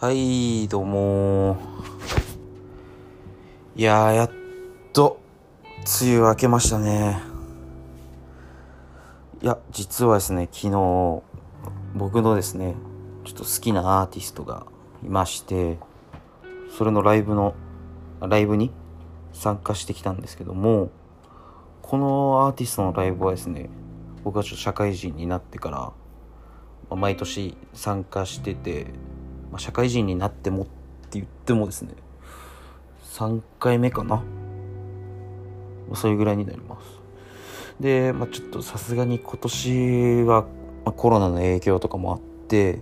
はい、どうもいやー、やっと、梅雨明けましたね。いや、実はですね、昨日、僕のですね、ちょっと好きなアーティストがいまして、それのライブの、ライブに参加してきたんですけども、このアーティストのライブはですね、僕はちょっと社会人になってから、毎年参加してて、まあ、社会人になってもって言ってもですね3回目かな。そういうぐらいになります。で、まあ、ちょっとさすがに今年は、ま、コロナの影響とかもあって、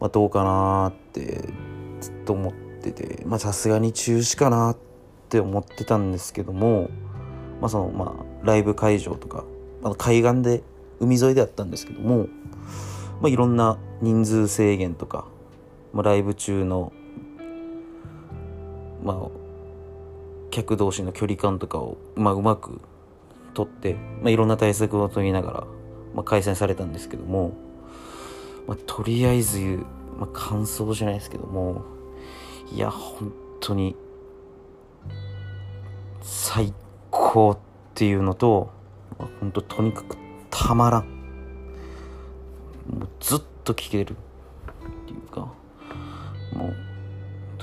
まあ、どうかなーってずっと思っててまさすがに中止かなって思ってたんですけどもまあそのまあライブ会場とか、まあ、海岸で海沿いであったんですけどもまあ、いろんな人数制限とか、まあ、ライブ中の、まあ、客同士の距離感とかを、まあ、うまく取って、まあ、いろんな対策を取りながら、まあ、開催されたんですけども、まあ、とりあえず、まあ、感想じゃないですけどもいや本当に最高っていうのと、まあ、本当とにかくたまらん。もうずっと聴ける。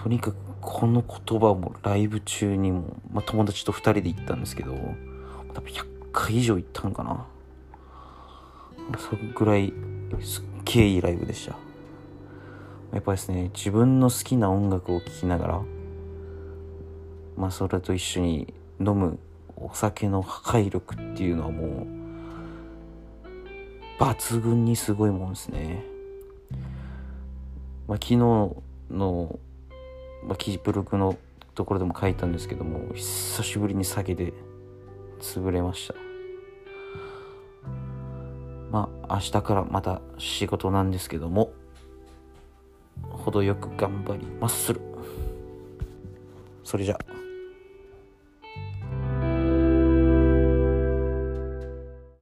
とにかくこの言葉もライブ中にも、まあ、友達と2人で行ったんですけど多分100回以上行ったんかなそれぐらいすっげえいいライブでしたやっぱですね自分の好きな音楽を聴きながらまあそれと一緒に飲むお酒の破壊力っていうのはもう抜群にすごいもんですね。まあ、昨日の、まあ、記事ブログのところでも書いたんですけども久しぶりに酒で潰れました。まあ明日からまた仕事なんですけども程よく頑張りまする。それじゃあ。